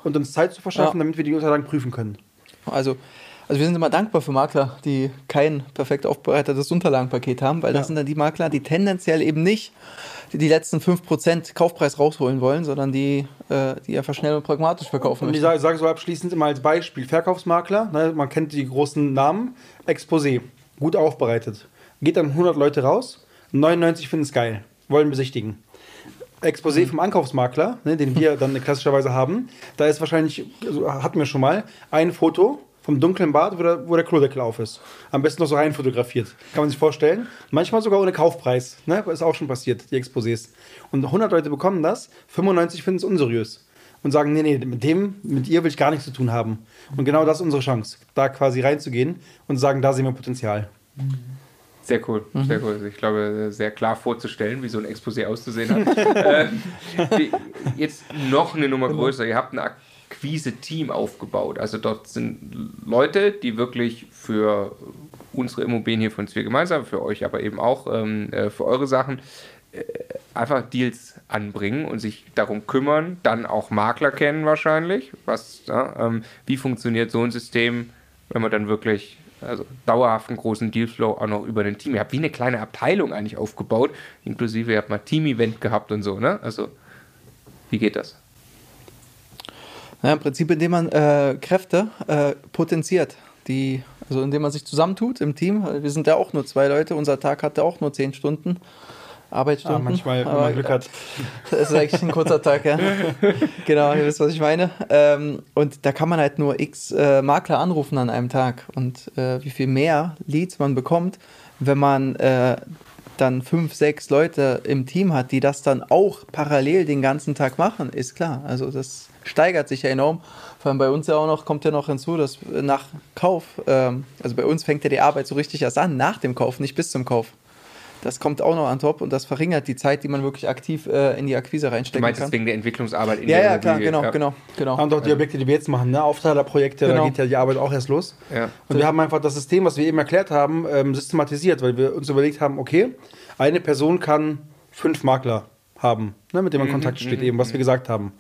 und uns Zeit zu verschaffen, damit wir die Unterlagen prüfen können. Also, also wir sind immer dankbar für Makler, die kein perfekt aufbereitetes Unterlagenpaket haben, weil ja. das sind dann die Makler, die tendenziell eben nicht die, letzten 5% Kaufpreis rausholen wollen, sondern die, äh, die einfach schnell und pragmatisch verkaufen. Und ich sage, sage so abschließend immer als Beispiel: Verkaufsmakler, ne, man kennt die großen Namen, Exposé, gut aufbereitet. Geht dann 100 Leute raus, 99 finden es geil, wollen besichtigen. Exposé vom Ankaufsmakler, ne, den wir dann klassischerweise haben, da ist wahrscheinlich, also hatten wir schon mal, ein Foto vom dunklen Bad, wo der, wo der Klodeckel auf ist. Am besten noch so rein fotografiert. Kann man sich vorstellen. Manchmal sogar ohne Kaufpreis. Ne? Ist auch schon passiert, die Exposés. Und 100 Leute bekommen das, 95 finden es unseriös. Und sagen, nee, nee, mit dem, mit ihr will ich gar nichts zu tun haben. Und genau das ist unsere Chance, da quasi reinzugehen und sagen, da sehen wir Potenzial. Sehr cool, mhm. sehr cool. Ich glaube, sehr klar vorzustellen, wie so ein Exposé auszusehen hat. äh, jetzt noch eine Nummer größer. Ihr habt ein Akquise-Team aufgebaut. Also dort sind Leute, die wirklich für unsere Immobilien hier von uns gemeinsam, für euch aber eben auch ähm, äh, für eure Sachen, äh, einfach Deals anbringen und sich darum kümmern, dann auch Makler kennen wahrscheinlich. Was, ja, ähm, wie funktioniert so ein System, wenn man dann wirklich also dauerhaften großen Dealflow auch noch über ein Team. Ihr habt wie eine kleine Abteilung eigentlich aufgebaut, inklusive ihr habt mal Team-Event gehabt und so, ne? Also, wie geht das? Ja, Im Prinzip, indem man äh, Kräfte äh, potenziert, die, also indem man sich zusammentut im Team. Wir sind ja auch nur zwei Leute, unser Tag hatte auch nur zehn Stunden. Arbeitsstunden. Ah, manchmal, wenn man Glück hat. Das ist eigentlich ein kurzer Tag, ja. genau, ihr wisst, was ich meine. Ähm, und da kann man halt nur x äh, Makler anrufen an einem Tag. Und äh, wie viel mehr Leads man bekommt, wenn man äh, dann fünf, sechs Leute im Team hat, die das dann auch parallel den ganzen Tag machen, ist klar. Also das steigert sich ja enorm. Vor allem bei uns ja auch noch, kommt ja noch hinzu, dass nach Kauf, ähm, also bei uns fängt ja die Arbeit so richtig erst an, nach dem Kauf, nicht bis zum Kauf. Das kommt auch noch an top und das verringert die Zeit, die man wirklich aktiv äh, in die Akquise reinstecken kann. Du meinst wegen der Entwicklungsarbeit in ja, der Ja, klar, genau, ja. genau, genau. Und auch die Objekte, die wir jetzt machen, ne? Aufteilerprojekte, genau. da geht ja die Arbeit auch erst los. Ja. Und wir haben einfach das System, was wir eben erklärt haben, ähm, systematisiert, weil wir uns überlegt haben, okay, eine Person kann fünf Makler haben, ne, mit denen man mhm, Kontakt steht, mhm, eben, was wir mhm. gesagt haben.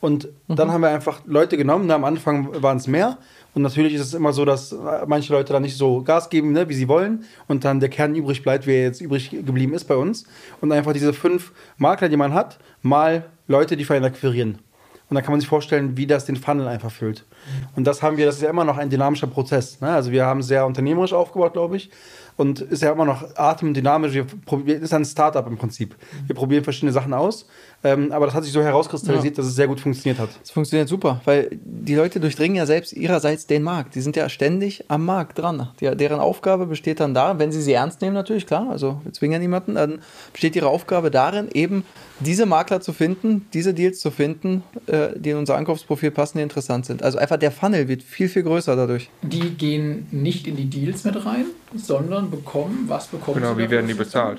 Und mhm. dann haben wir einfach Leute genommen, ne, am Anfang waren es mehr, und natürlich ist es immer so, dass manche Leute dann nicht so Gas geben, ne, wie sie wollen. Und dann der Kern übrig bleibt, wie er jetzt übrig geblieben ist bei uns. Und einfach diese fünf Makler, die man hat, mal Leute, die für einen akquirieren. Und dann kann man sich vorstellen, wie das den Funnel einfach füllt. Und das haben wir, das ist ja immer noch ein dynamischer Prozess. Ne? Also wir haben sehr unternehmerisch aufgebaut, glaube ich und ist ja immer noch atemdynamisch. Wir probieren, ist ein Startup im Prinzip. Wir probieren verschiedene Sachen aus, ähm, aber das hat sich so herauskristallisiert, ja. dass es sehr gut funktioniert hat. Es funktioniert super, weil die Leute durchdringen ja selbst ihrerseits den Markt. Die sind ja ständig am Markt dran. Die, deren Aufgabe besteht dann darin, wenn sie sie ernst nehmen natürlich, klar, also wir zwingen ja niemanden, dann besteht ihre Aufgabe darin, eben diese Makler zu finden, diese Deals zu finden, äh, die in unser Ankaufsprofil passen, die interessant sind. Also einfach der Funnel wird viel, viel größer dadurch. Die gehen nicht in die Deals mit rein, sondern bekommen, was bekommen genau, sie? Genau, wie werden die bezahlt?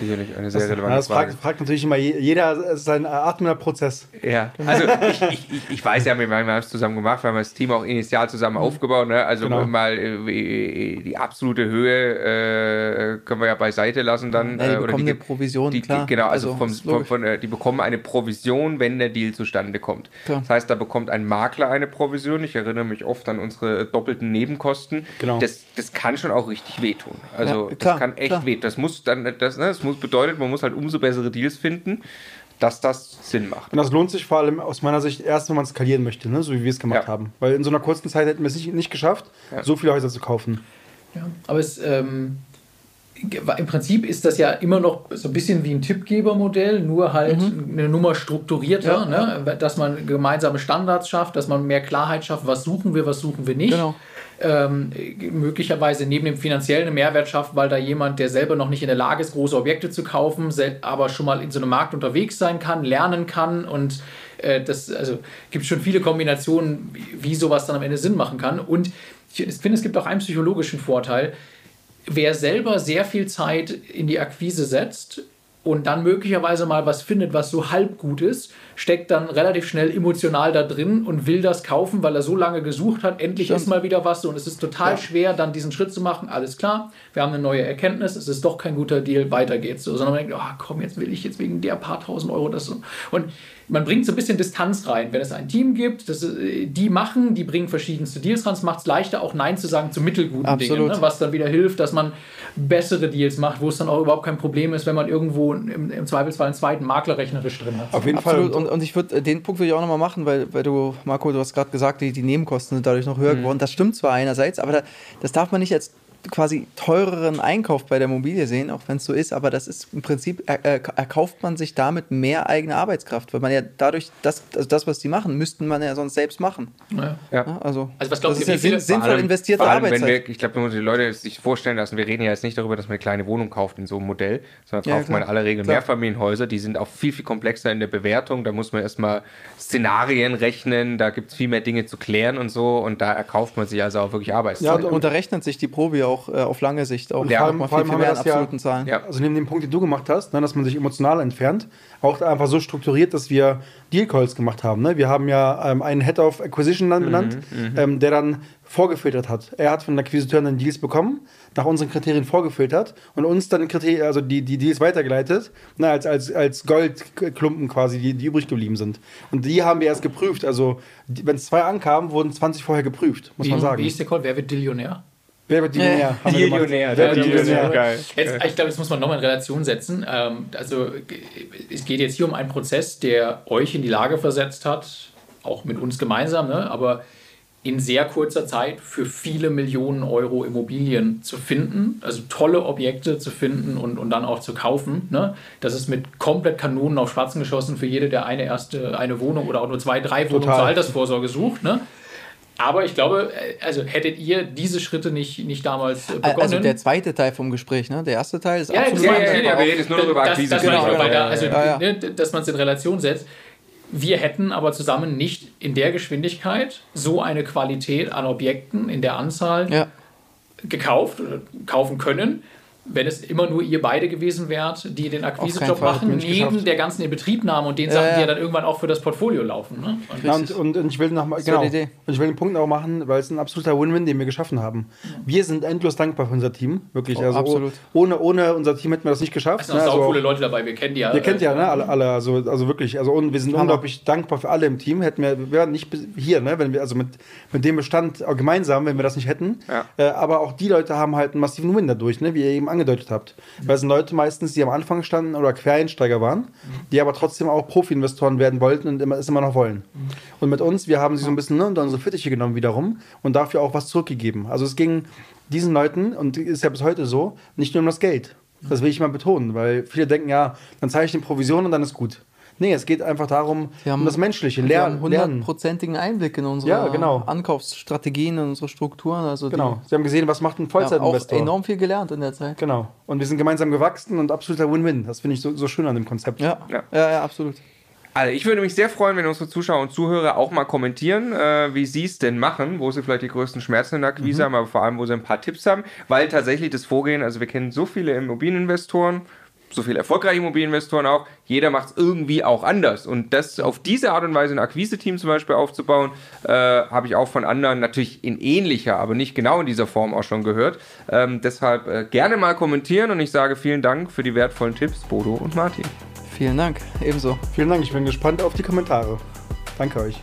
Sicherlich eine sehr das, relevante das Frage. Fragt, fragt natürlich immer jeder, es ist ein atmender Prozess. Ja, also ich, ich, ich weiß ja, wir haben es zusammen gemacht, wir haben das Team auch initial zusammen mhm. aufgebaut. Ne? Also genau. mal äh, die absolute Höhe äh, können wir ja beiseite lassen dann. Ja, die äh, oder die, eine Provision, die, klar. Genau, also, also vom, von, von, äh, die bekommen eine Provision, wenn der Deal zustande kommt. Klar. Das heißt, da bekommt ein Makler eine Provision. Ich erinnere mich oft an unsere doppelten Nebenkosten. Genau. Das, das kann schon auch richtig wehtun. Also ja, klar, das kann echt wehtun. Das muss dann, das, ne, das muss bedeutet, man muss halt umso bessere Deals finden, dass das Sinn macht. Und das lohnt sich vor allem aus meiner Sicht erst, wenn man skalieren möchte, ne? so wie wir es gemacht ja. haben. Weil in so einer kurzen Zeit hätten wir es nicht, nicht geschafft, ja. so viele Häuser zu kaufen. Ja, aber es, ähm, im Prinzip ist das ja immer noch so ein bisschen wie ein Tippgebermodell, nur halt mhm. eine Nummer strukturierter, ja, ne? dass man gemeinsame Standards schafft, dass man mehr Klarheit schafft, was suchen wir, was suchen wir nicht. Genau ähm, möglicherweise neben dem finanziellen Mehrwert schafft, weil da jemand, der selber noch nicht in der Lage ist, große Objekte zu kaufen, aber schon mal in so einem Markt unterwegs sein kann, lernen kann und äh, das also gibt schon viele Kombinationen, wie sowas dann am Ende Sinn machen kann. Und ich finde, es gibt auch einen psychologischen Vorteil. Wer selber sehr viel Zeit in die Akquise setzt, und dann möglicherweise mal was findet, was so halb gut ist, steckt dann relativ schnell emotional da drin und will das kaufen, weil er so lange gesucht hat. Endlich Stimmt. ist mal wieder was und es ist total ja. schwer, dann diesen Schritt zu machen. Alles klar, wir haben eine neue Erkenntnis, es ist doch kein guter Deal, weiter geht's so. Sondern man denkt, oh, komm, jetzt will ich jetzt wegen der paar tausend Euro das so. Und man bringt so ein bisschen Distanz rein. Wenn es ein Team gibt, das, äh, die machen, die bringen verschiedenste Deals ran, macht es leichter, auch Nein zu sagen zu mittelguten Absolut. Dingen, ne? was dann wieder hilft, dass man bessere Deals macht, wo es dann auch überhaupt kein Problem ist, wenn man irgendwo im, im Zweifelsfall einen zweiten Makler rechnerisch drin hat. Auf jeden Absolut. Fall. Und, und ich würde äh, den Punkt würde ich auch nochmal machen, weil, weil du, Marco, du hast gerade gesagt, die, die Nebenkosten sind dadurch noch höher mhm. geworden. Das stimmt zwar einerseits, aber da, das darf man nicht als quasi teureren Einkauf bei der Immobilie sehen, auch wenn es so ist, aber das ist im Prinzip, er, er, erkauft man sich damit mehr eigene Arbeitskraft, weil man ja dadurch, das, also das, was die machen, müssten man ja sonst selbst machen. Ja. ja. Also, also was glaubst das ist ja sinn, sinnvoll allem, investierte Arbeitszeit. Wir, ich glaube, wenn die Leute sich vorstellen lassen, wir reden ja jetzt nicht darüber, dass man eine kleine Wohnung kauft in so einem Modell, sondern ja, kauft man in aller Regel klar. Mehrfamilienhäuser, die sind auch viel, viel komplexer in der Bewertung, da muss man erstmal Szenarien rechnen, da gibt es viel mehr Dinge zu klären und so und da erkauft man sich also auch wirklich Arbeitszeit. Ja, und, da rechnet sich die Probe auch äh, auf lange Sicht auch. Ja, vor allem, vor allem haben wir das ja, Zahlen. Ja. Also neben dem Punkt, den du gemacht hast, ne, dass man sich emotional entfernt, auch einfach so strukturiert, dass wir Deal Calls gemacht haben. Ne? Wir haben ja ähm, einen Head of Acquisition dann mhm, benannt, mhm, ähm, der dann vorgefiltert hat. Er hat von den Akquisiteuren dann Deals bekommen, nach unseren Kriterien vorgefiltert und uns dann Kriterien, also die, die Deals weitergeleitet, ne, als, als, als Goldklumpen quasi, die, die übrig geblieben sind. Und die haben wir erst geprüft. Also, wenn es zwei ankamen, wurden 20 vorher geprüft, muss wie, man sagen. Wie ist der Call? Wer wird Dillionär? Wer wird Millionär? Millionär. Wer wird Millionär? Geil. Jetzt, ich glaube, das muss man nochmal in Relation setzen. Ähm, also es geht jetzt hier um einen Prozess, der euch in die Lage versetzt hat, auch mit uns gemeinsam, ne? aber in sehr kurzer Zeit für viele Millionen Euro Immobilien zu finden, also tolle Objekte zu finden und, und dann auch zu kaufen. Ne? Das ist mit komplett Kanonen auf Spatzen geschossen für jede, der eine erste eine Wohnung oder auch nur zwei, drei Wohnungen zur Altersvorsorge sucht. Ne? Aber ich glaube, äh, also hättet ihr diese Schritte nicht, nicht damals äh, begonnen. Also der zweite Teil vom Gespräch, ne? Der erste Teil ist ja, absolut. Ja, ja, ja, ja, wir reden jetzt nur über Akquise. Das, genau, genau, also, ja, ja. Ne, dass man es in Relation setzt. Wir hätten aber zusammen nicht in der Geschwindigkeit so eine Qualität an Objekten in der Anzahl ja. gekauft oder kaufen können, wenn es immer nur ihr beide gewesen wärt, die den Akquisejob machen, neben der ganzen Inbetriebnahme und den Sachen, ja, ja. die ja dann irgendwann auch für das Portfolio laufen. Ne? Und, ja, und, und, und, ich will noch mal, genau, und ich will den Punkt auch machen, weil es ein absoluter Win-Win, den wir geschaffen haben. Wir sind endlos dankbar für unser Team, wirklich. Oh, also absolut. Ohne, ohne unser Team hätten wir das nicht geschafft. Es sind auch ne? also, coole Leute dabei, wir kennen die ja. Ihr kennt ja, ne? alle, alle also, also wirklich, also und wir sind Hammer. unglaublich dankbar für alle im Team. Hätten wir, wir wären nicht hier, ne? wenn wir, also mit, mit dem Bestand gemeinsam, wenn wir das nicht hätten. Äh, aber auch die Leute haben halt einen massiven Win dadurch, ne? wie ihr eben angedeutet habt. Weil es sind Leute meistens, die am Anfang standen oder Quereinsteiger waren, die aber trotzdem auch Profi-Investoren werden wollten und immer, es immer noch wollen. Und mit uns, wir haben sie so ein bisschen ne, unter unsere Fittiche genommen wiederum und dafür auch was zurückgegeben. Also es ging diesen Leuten, und ist ja bis heute so, nicht nur um das Geld. Das will ich mal betonen, weil viele denken, ja, dann zahle ich eine Provision und dann ist gut. Nee, es geht einfach darum, haben, um das Menschliche. Lernen. Wir haben hundertprozentigen Einblick in unsere ja, genau. Ankaufsstrategien, in unsere Strukturen. Also genau. Sie haben gesehen, was macht ein Vollzeitinvestor. Ja, auch enorm viel gelernt in der Zeit. Genau. Und wir sind gemeinsam gewachsen und absoluter Win-Win. Das finde ich so, so schön an dem Konzept. Ja, ja, ja, ja absolut. Also ich würde mich sehr freuen, wenn unsere Zuschauer und Zuhörer auch mal kommentieren, äh, wie sie es denn machen, wo sie vielleicht die größten Schmerzen in der Akquise mhm. haben, aber vor allem, wo sie ein paar Tipps haben, weil tatsächlich das Vorgehen, also wir kennen so viele Immobilieninvestoren, so viele erfolgreiche Immobilieninvestoren auch, jeder macht es irgendwie auch anders. Und das auf diese Art und Weise ein Akquise-Team zum Beispiel aufzubauen, äh, habe ich auch von anderen natürlich in ähnlicher, aber nicht genau in dieser Form auch schon gehört. Ähm, deshalb äh, gerne mal kommentieren und ich sage vielen Dank für die wertvollen Tipps, Bodo und Martin. Vielen Dank, ebenso. Vielen Dank, ich bin gespannt auf die Kommentare. Danke euch.